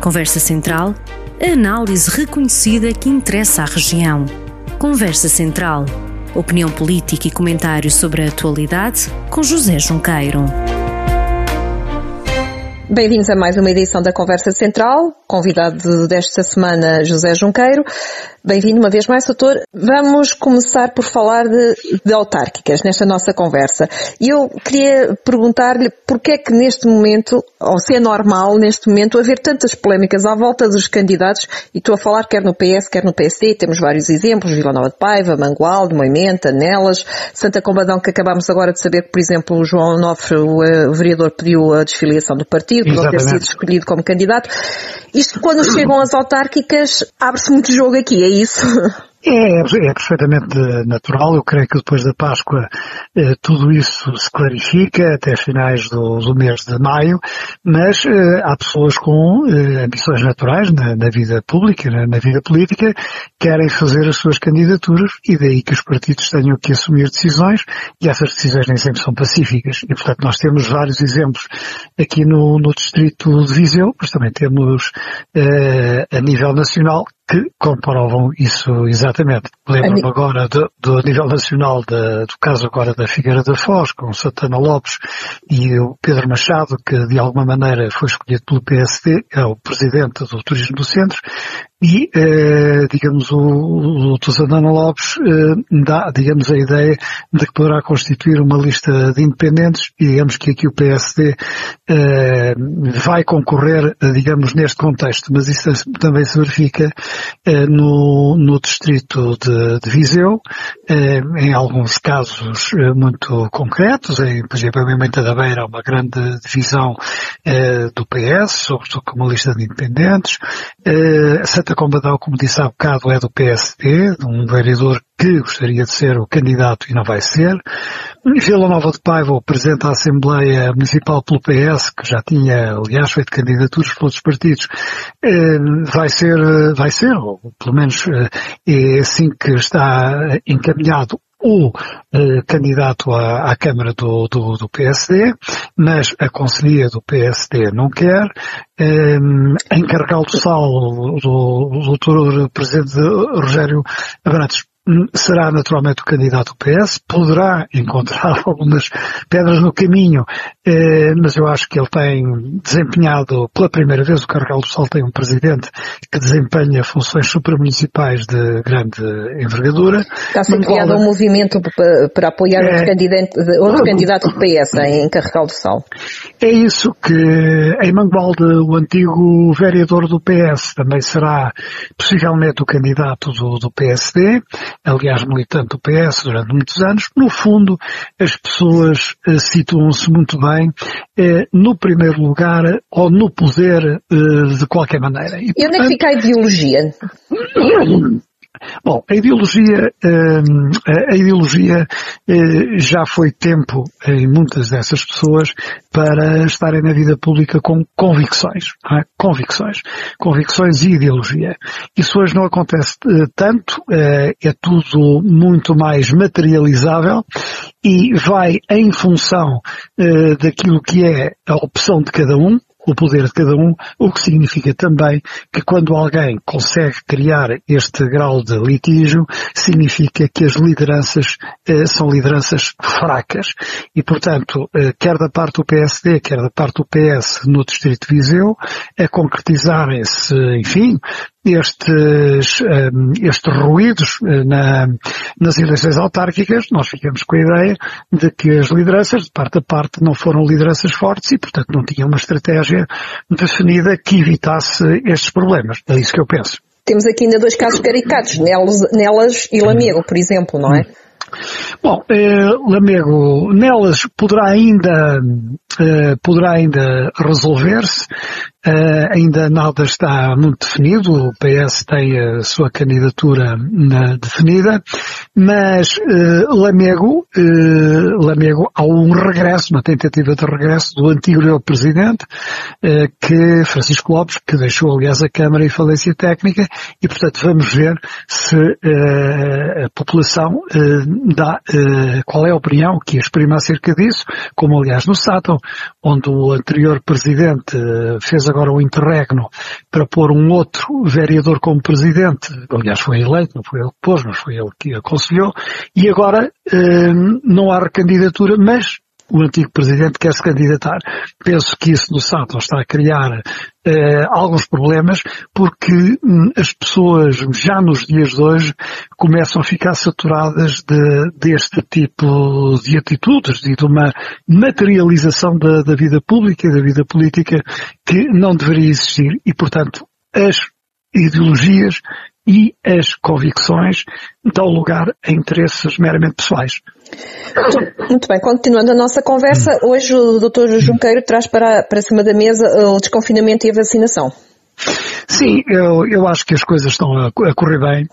Conversa Central, a análise reconhecida que interessa à região. Conversa Central, opinião política e comentário sobre a atualidade com José Junqueiro. Bem-vindos a mais uma edição da Conversa Central. Convidado desta semana, José Junqueiro. Bem-vindo uma vez mais, doutor. Vamos começar por falar de, de autárquicas nesta nossa conversa. E eu queria perguntar-lhe porquê é que neste momento, ou se é normal neste momento, haver tantas polémicas à volta dos candidatos, e estou a falar quer no PS, quer no PSD, temos vários exemplos, Vila Nova de Paiva, Mangualde, Moimenta, Nelas, Santa Combadão, que acabámos agora de saber que, por exemplo, o João Onofre, o, eh, o vereador, pediu a desfiliação do partido, por não ter sido escolhido como candidato. Isto, quando chegam as autárquicas, abre-se muito jogo aqui, é isso? É, é perfeitamente natural. Eu creio que depois da Páscoa eh, tudo isso se clarifica até finais do, do mês de maio, mas eh, há pessoas com eh, ambições naturais na, na vida pública, na, na, vida política, querem fazer as suas candidaturas e daí que os partidos tenham que assumir decisões e essas decisões nem sempre são pacíficas. E portanto nós temos vários exemplos aqui no, no distrito de Viseu, mas também temos eh, a nível nacional que comprovam isso exatamente. Lembro-me agora do, do, nível nacional de, do caso agora da Figueira da Foz, com Santana Lopes e o Pedro Machado, que de alguma maneira foi escolhido pelo PSD, é o presidente do Turismo do Centro, e, eh, digamos, o, o Tuzanano Lopes eh, dá, digamos, a ideia de que poderá constituir uma lista de independentes e digamos que aqui o PSD eh, vai concorrer, digamos, neste contexto, mas isso também se verifica eh, no, no distrito de, de Viseu, eh, em alguns casos eh, muito concretos, em, por exemplo, em Menta da Beira uma grande divisão do PS, sobretudo com uma lista de independentes, Santa Combadão, como disse há bocado, é do PSD, um vereador que gostaria de ser o candidato e não vai ser. Vila Nova de Paiva, o Presidente da Assembleia Municipal pelo PS, que já tinha, aliás, feito candidaturas por outros partidos, eh, vai ser, vai ser, ou pelo menos eh, é assim que está encaminhado o eh, candidato à, à Câmara do, do, do, PSD, mas a Conselhia do PSD não quer. Eh, do Sal, o, o, o doutor Presidente Rogério Abrantes será naturalmente o candidato do PS, poderá encontrar algumas pedras no caminho, eh, mas eu acho que ele tem desempenhado, pela primeira vez, o Carregal do Sol tem um presidente que desempenha funções supramunicipais de grande envergadura. Está a ser criado um movimento para, para apoiar é, outro, candidato, outro candidato do PS em Carregal do Sol. É isso que em Mangualde, o antigo vereador do PS também será possivelmente o candidato do, do PSD aliás militante do PS durante muitos anos, no fundo as pessoas eh, situam-se muito bem eh, no primeiro lugar ou no poder eh, de qualquer maneira. E, e onde é que fica a ideologia? Bom, a ideologia, hum, a ideologia eh, já foi tempo em muitas dessas pessoas para estarem na vida pública com convicções, é? convicções, convicções e ideologia. Isso hoje não acontece eh, tanto, eh, é tudo muito mais materializável e vai em função daquilo que é a opção de cada um, o poder de cada um, o que significa também que quando alguém consegue criar este grau de litígio, significa que as lideranças eh, são lideranças fracas. E, portanto, eh, quer da parte do PSD, quer da parte do PS no Distrito de Viseu, a concretizarem-se, enfim, estes, um, estes ruídos eh, na, nas eleições autárquicas, nós ficamos com a ideia de que as lideranças, de parte a parte, não foram lideranças fortes e, portanto, não tinham uma estratégia definida que evitasse estes problemas. É isso que eu penso. Temos aqui ainda dois casos caricatos, Nelas, Nelas e Lamego, por exemplo, não é? Bom, eh, Lamego, nelas poderá ainda, eh, poderá ainda resolver-se, Uh, ainda nada está muito definido, o PS tem a sua candidatura na, definida, mas uh, Lamego, Lamego há um regresso, uma tentativa de regresso do antigo presidente, que Francisco Lopes, que deixou aliás a Câmara em falência técnica, e portanto vamos ver se a população dá, qual é a opinião que exprima acerca disso, como aliás no Sátão, onde o anterior presidente fez agora agora um interregno para pôr um outro vereador como presidente. Aliás, foi eleito, não foi ele que pôs, mas foi ele que aconselhou. E agora eh, não há recandidatura, mas o antigo presidente quer se candidatar. Penso que isso no Santos está a criar eh, alguns problemas porque hum, as pessoas já nos dias de hoje começam a ficar saturadas de, deste tipo de atitudes e de uma materialização da, da vida pública e da vida política que não deveria existir e, portanto, as ideologias e as convicções dão lugar a interesses meramente pessoais. Muito bem, continuando a nossa conversa, hoje o Dr. Junqueiro traz para, para cima da mesa o desconfinamento e a vacinação. Sim, eu, eu acho que as coisas estão a, a correr bem.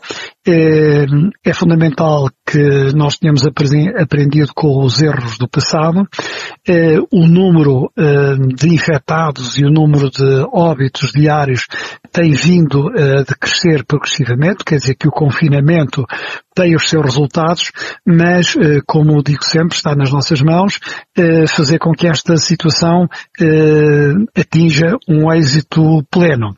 É, é, fundamental que nós tenhamos aprendido com os erros do passado. É, o número é, de infectados e o número de óbitos diários tem vindo é, de crescer progressivamente, quer dizer que o confinamento tem os seus resultados, mas, como digo sempre, está nas nossas mãos fazer com que esta situação atinja um êxito pleno.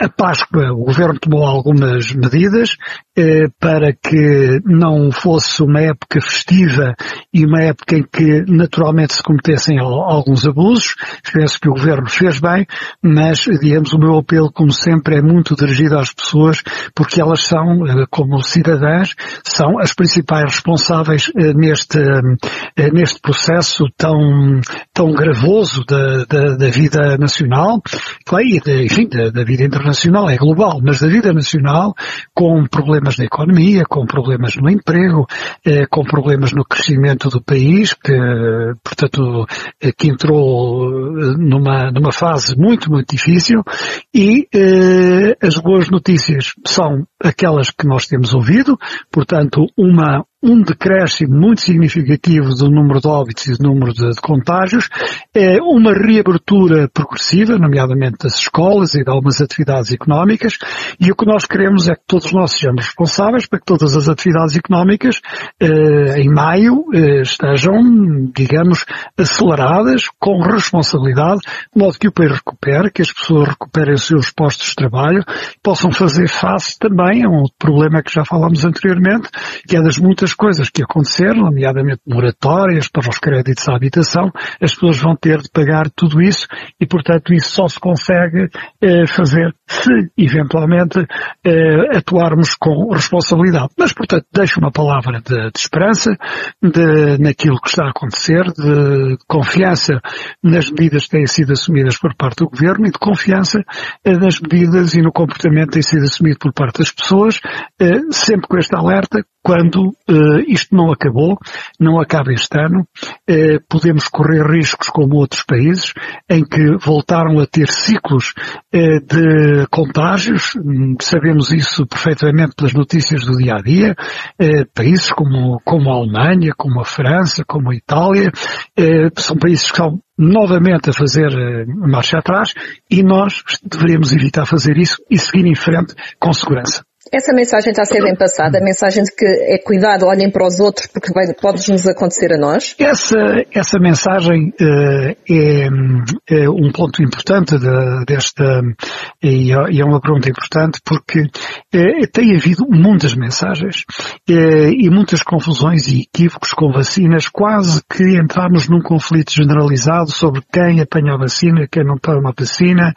A Páscoa, o Governo tomou algumas medidas eh, para que não fosse uma época festiva e uma época em que naturalmente se cometessem alguns abusos. Penso que o Governo fez bem, mas, digamos, o meu apelo, como sempre, é muito dirigido às pessoas, porque elas são, eh, como cidadãs, são as principais responsáveis eh, neste, neste processo tão, tão gravoso da, da, da vida nacional, e, enfim, da, da vida internacional, é global, mas da vida nacional, com problemas na economia, com problemas no emprego, eh, com problemas no crescimento do país, que, portanto, eh, que entrou eh, numa, numa fase muito, muito difícil, e eh, as boas notícias são aquelas que nós temos ouvido, portanto, uma, um decréscimo muito significativo do número de óbitos e do número de, contágios, é uma reabertura progressiva, nomeadamente das escolas e de algumas atividades económicas, e o que nós queremos é que todos nós sejamos responsáveis para que todas as atividades económicas eh, em maio eh, estejam, digamos, aceleradas com responsabilidade, de modo que o país recupere, que as pessoas recuperem os seus postos de trabalho, possam fazer face também a um problema que já falámos anteriormente, que é das muitas muitas coisas que aconteceram, nomeadamente moratórias para os créditos à habitação, as pessoas vão ter de pagar tudo isso e, portanto, isso só se consegue eh, fazer se, eventualmente, eh, atuarmos com responsabilidade. Mas, portanto, deixo uma palavra de, de esperança de, naquilo que está a acontecer, de, confiança nas medidas que têm sido assumidas por parte do Governo e de confiança eh, nas medidas e no comportamento que tem sido assumido por parte das pessoas, eh, sempre com este alerta, quando uh, isto não acabou, não acaba este ano, uh, podemos correr riscos como outros países, em que voltaram a ter ciclos uh, de contágios, hum, sabemos isso perfeitamente pelas notícias do dia a dia, países como, como a Alemanha, como a França, como a Itália, são países que estão novamente a fazer marcha atrás e nós deveríamos evitar fazer isso e seguir em frente com segurança. Essa mensagem está a ser bem passada, a mensagem de que é cuidado, olhem para os outros porque pode-nos acontecer a nós? Essa, essa mensagem uh, é, é, um ponto importante de, desta, e, é uma pergunta importante porque uh, tem havido muitas mensagens uh, e muitas confusões e equívocos com vacinas, quase que entramos num conflito generalizado sobre quem apanha a vacina, quem não toma a vacina,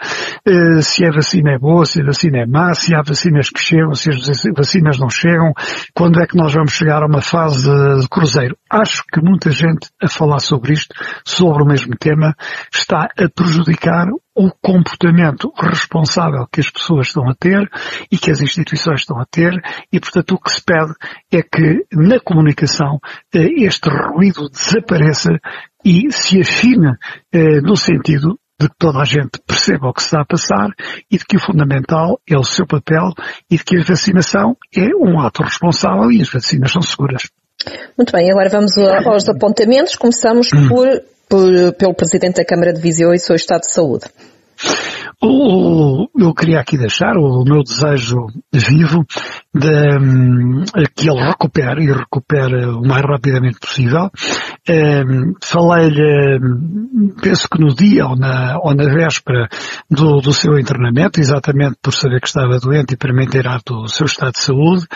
se a vacina é boa, se a vacina é má, se há vacinas que chegam, se as vacinas não chegam, quando é que nós vamos chegar a uma fase de cruzeiro? Acho que muita gente a falar sobre isto, sobre o mesmo tema, está a prejudicar o comportamento responsável que as pessoas estão a ter e que as instituições estão a ter e, portanto, o que se pede é que na comunicação eh, este ruído desapareça e se afine eh, no sentido de que toda a gente perceba o que se está a passar e de que o fundamental é o seu papel e de que a vacinação é um ato responsável e as vacinas são seguras. Muito bem, agora vamos aos apontamentos. Começamos hum. por, por, pelo Presidente da Câmara de Viseu e seu estado de saúde. O, eu queria aqui deixar o meu desejo vivo de, hum, que ele recupere e recupere o mais rapidamente possível. Um, Falei-lhe, penso que no dia ou na, ou na véspera do, do seu internamento, exatamente por saber que estava doente e para me inteirar do seu estado de saúde,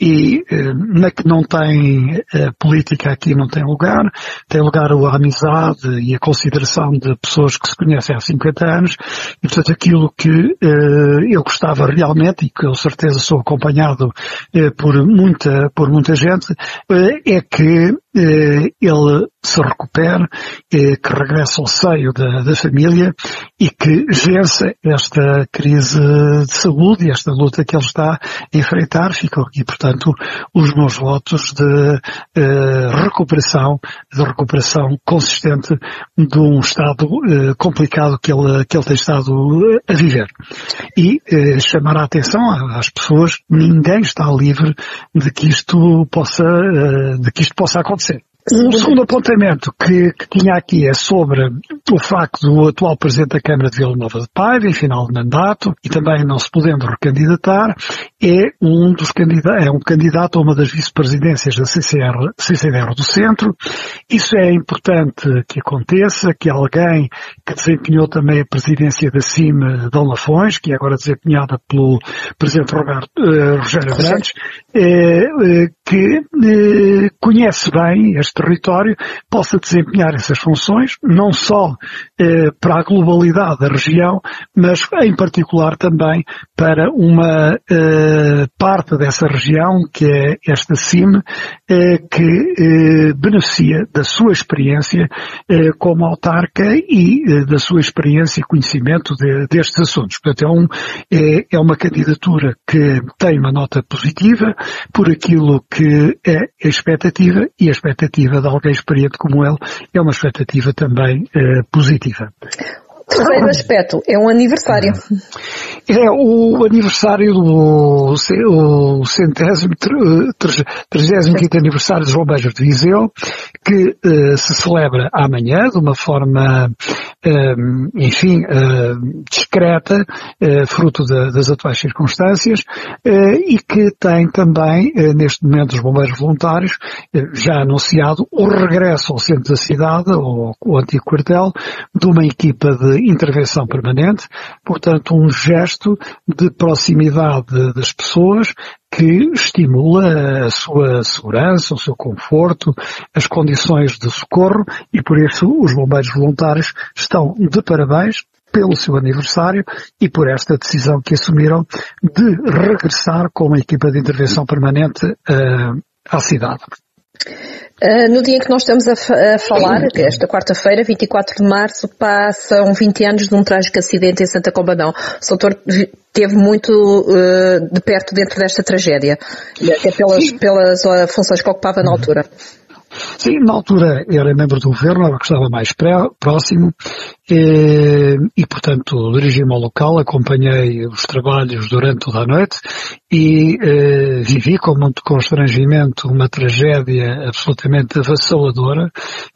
e um, na que não tem a política aqui não tem lugar, tem lugar a amizade e a consideração de pessoas que se conhecem há 50 anos, e portanto aquilo que uh, eu gostava realmente, e que eu certeza sou acompanhado uh, por muita, por muita gente, uh, é que ele se recupere, que regresse ao seio da, da família e que vença esta crise de saúde e esta luta que ele está a enfrentar. Ficam aqui, portanto, os meus votos de recuperação, de recuperação consistente de um estado complicado que ele, que ele tem estado a viver. E eh, chamar a atenção às pessoas, ninguém está livre de que isto possa, eh, de que isto possa acontecer. O segundo apontamento que, que, tinha aqui é sobre o facto do atual Presidente da Câmara de Vila Nova de Paiva, em final de mandato, e também não se podendo recandidatar, é um dos candidatos, é um candidato a uma das vice-presidências da CCR, CCDR do Centro. Isso é importante que aconteça, que alguém que desempenhou também a presidência da CIM Dom Lafões, que é agora desempenhada pelo Presidente Roberto, uh, Rogério Brandes, uh, uh, que conhece bem este território possa desempenhar essas funções, não só eh, para a globalidade da região, mas em particular também para uma eh, parte dessa região, que é esta CIM, eh, que eh, beneficia da sua experiência eh, como autarca e eh, da sua experiência e conhecimento de, destes assuntos. Portanto, é, um, é, é uma candidatura que tem uma nota positiva por aquilo que é a expectativa e a expectativa de alguém experiente como ele é uma expectativa também uh, positiva. Terceiro aspecto, é um aniversário. É o aniversário do o centésimo, trigésimo quinto aniversário dos Bombeiros de Viseu, que uh, se celebra amanhã de uma forma, uh, enfim, uh, discreta, fruto de, das atuais circunstâncias, e que tem também, neste momento, os Bombeiros Voluntários, já anunciado o regresso ao centro da cidade, ou o antigo quartel, de uma equipa de intervenção permanente, portanto, um gesto de proximidade das pessoas que estimula a sua segurança, o seu conforto, as condições de socorro e por isso os bombeiros voluntários estão de parabéns pelo seu aniversário e por esta decisão que assumiram de regressar com uma equipa de intervenção permanente uh, à cidade. Uh, no dia em que nós estamos a, a falar, é esta quarta-feira, 24 de março, passam 20 anos de um trágico acidente em Santa Combadão. O doutor teve muito uh, de perto dentro desta tragédia, até pelas, pelas funções que ocupava na altura. Sim, na altura era membro do governo, era que estava mais próximo, e, e portanto dirigi-me ao local, acompanhei os trabalhos durante toda a noite e eh, vivi com muito constrangimento uma tragédia absolutamente avassaladora,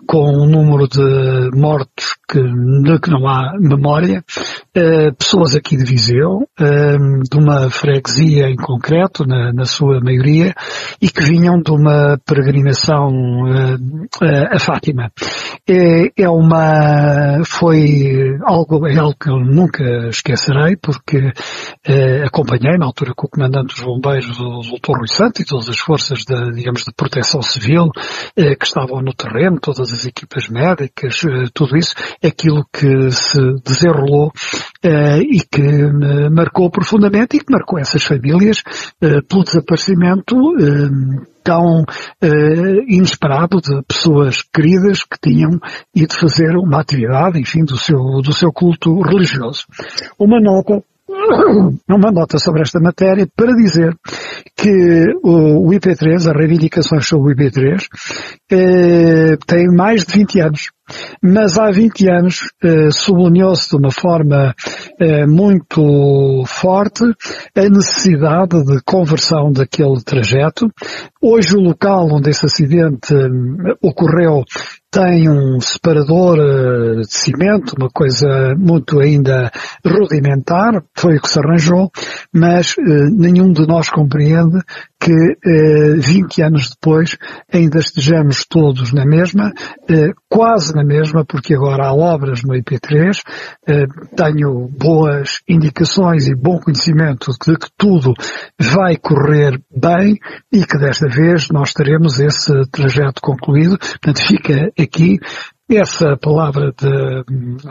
com um número de mortos que, de que não há memória, eh, pessoas aqui de Viseu, eh, de uma freguesia em concreto, na, na, sua maioria, e que vinham de uma peregrinação a Fátima. É, é uma, foi algo, é algo que eu nunca esquecerei, porque eh, acompanhei na altura com o comandante dos bombeiros, o Dr. Rui Santo, e todas as forças de, digamos, de proteção civil, eh, que estavam no terreno, todas as equipas médicas, eh, tudo isso, aquilo que se desenrolou eh, e que me marcou profundamente e que marcou essas famílias eh, pelo desaparecimento eh, tão uh, inesperado de pessoas queridas que tinham ido fazer uma atividade, enfim, do seu, do seu culto religioso. Uma nota uma nota sobre esta matéria para dizer que o IP3, as reivindicações sobre o IP3, eh, têm mais de 20 anos. Mas há 20 anos eh, sublinhou-se de uma forma eh, muito forte a necessidade de conversão daquele trajeto. Hoje o local onde esse acidente eh, ocorreu tem um separador de cimento, uma coisa muito ainda rudimentar, foi o que se arranjou, mas nenhum de nós compreende que eh, 20 anos depois ainda estejamos todos na mesma, eh, quase na mesma, porque agora há obras no IP3, eh, tenho boas indicações e bom conhecimento de que tudo vai correr bem e que desta vez nós teremos esse trajeto concluído. Portanto, fica aqui essa palavra de,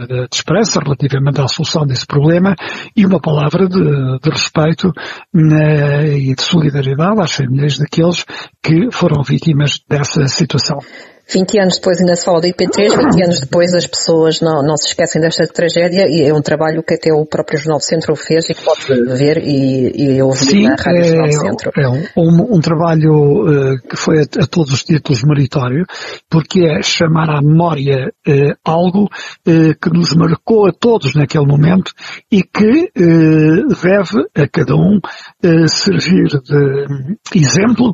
de, esperança relativamente à solução desse problema e uma palavra de, de respeito né, e de solidariedade às famílias daqueles que foram vítimas dessa situação. 20 anos depois ainda se fala do IP3, 20 anos depois as pessoas não, não se esquecem desta tragédia e é um trabalho que até o próprio Jornal do Centro fez e que pode ver e, e ouvir Sim, na Rádio é, Jornal do Centro. É um, um, um trabalho uh, que foi a, a, todos os títulos meritório, porque é chamar à memória uh, algo uh, que nos marcou a todos naquele momento e que deve a cada um servir de exemplo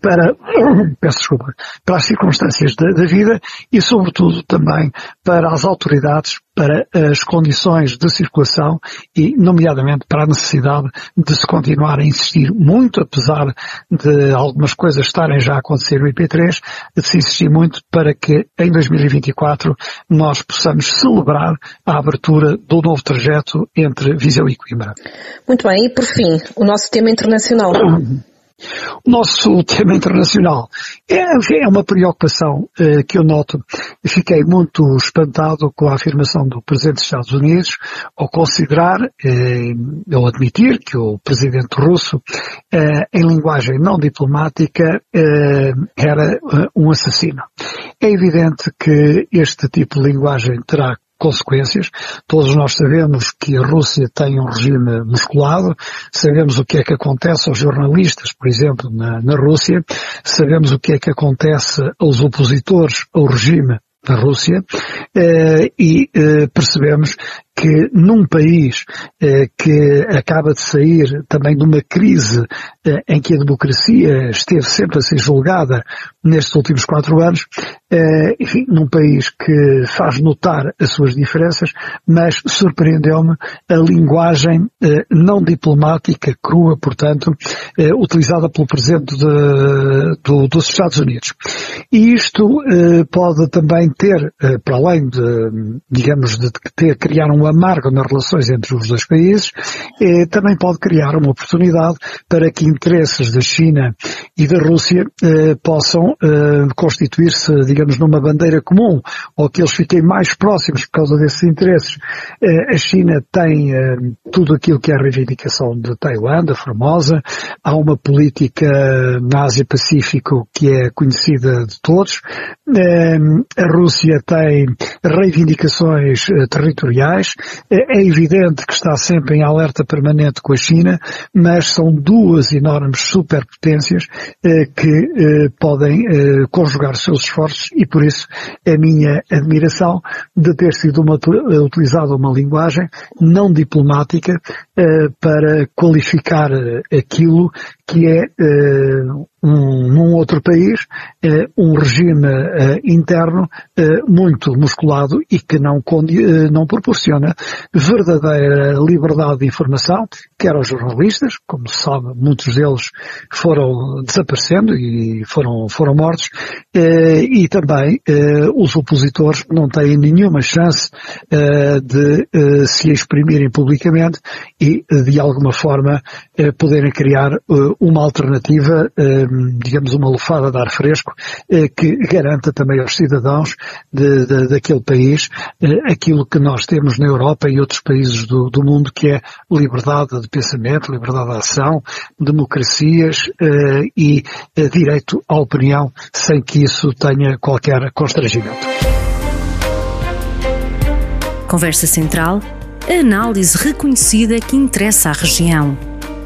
para, peço desculpa, para as circunstâncias circunstâncias da, da vida e, sobretudo, também para as autoridades, para as condições de circulação e, nomeadamente, para a necessidade de se continuar a insistir muito, apesar de algumas coisas estarem já a acontecer no IP3, de se insistir muito para que em 2024 nós possamos celebrar a abertura do novo trajeto entre Viseu e Coimbra. Muito bem, e por fim, o nosso tema internacional. O nosso tema internacional é, é uma preocupação eh, que eu noto. Fiquei muito espantado com a afirmação do Presidente dos Estados Unidos ao considerar, eh, ou admitir, que o Presidente russo, eh, em linguagem não diplomática, era um assassino. É evidente que este tipo de linguagem terá consequências. Todos nós sabemos que a Rússia tem um regime musculado, sabemos o que é que acontece aos jornalistas, por exemplo, na, na Rússia, sabemos o que é que acontece aos opositores ao regime da Rússia, eh, e eh, percebemos que num país eh, que acaba de sair também de uma crise eh, em que a democracia esteve sempre a ser julgada nestes últimos quatro anos, enfim, num país que faz notar as suas diferenças, mas surpreendeu-me a linguagem eh, não diplomática, crua, portanto, eh, utilizada pelo Presidente de, do, dos Estados Unidos. E isto eh, pode também ter, para além de, digamos, de ter, criar um amargo nas relações entre os dois países, eh, também pode criar uma oportunidade para que interesses da China e da Rússia eh, possam eh, constituir-se, digamos, numa bandeira comum, ou que eles fiquem mais próximos por causa desses interesses. Eh, a China tem eh, tudo aquilo que é a reivindicação de Taiwan, da Formosa, há uma política na Ásia-Pacífico que é conhecida de todos, eh, a Rússia tem reivindicações territoriais, é evidente que está sempre em alerta permanente com a China, mas são duas enormes superpotências eh, que eh, podem eh, conjugar seus esforços e por isso a minha admiração de ter sido uma, utilizada uma linguagem não diplomática eh, para qualificar eh, aquilo que é eh, um, num outro país, eh, um regime eh, interno eh, muito musculado e que não, não proporciona verdadeira liberdade de informação, quer aos jornalistas, como se sabe, muitos deles foram desaparecendo e foram, foram mortos, e também os opositores não têm nenhuma chance de se exprimirem publicamente e, de alguma forma, poderem criar uma alternativa digamos, uma lufada de ar fresco eh, que garanta também aos cidadãos de, de, daquele país eh, aquilo que nós temos na Europa e outros países do, do mundo, que é liberdade de pensamento, liberdade de ação, democracias eh, e direito à opinião, sem que isso tenha qualquer constrangimento. Conversa Central, a análise reconhecida que interessa à região.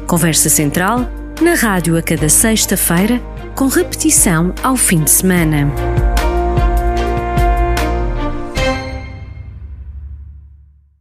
Conversa Central na rádio a cada sexta-feira, com repetição ao fim de semana.